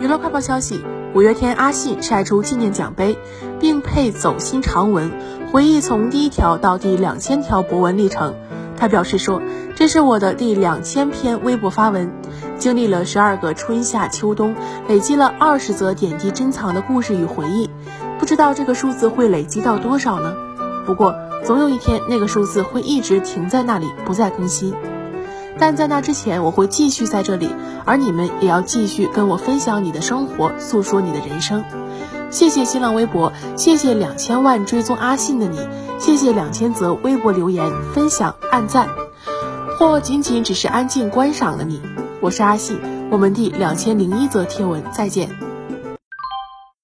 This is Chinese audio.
娱乐快报消息：五月天阿信晒出纪念奖杯，并配走心长文，回忆从第一条到第两千条博文历程。他表示说：“这是我的第两千篇微博发文，经历了十二个春夏秋冬，累积了二十则点滴珍藏的故事与回忆。不知道这个数字会累积到多少呢？不过总有一天，那个数字会一直停在那里，不再更新。”但在那之前，我会继续在这里，而你们也要继续跟我分享你的生活，诉说你的人生。谢谢新浪微博，谢谢两千万追踪阿信的你，谢谢两千则微博留言、分享、按赞，或仅仅只是安静观赏的你。我是阿信，我们第两千零一则贴文再见。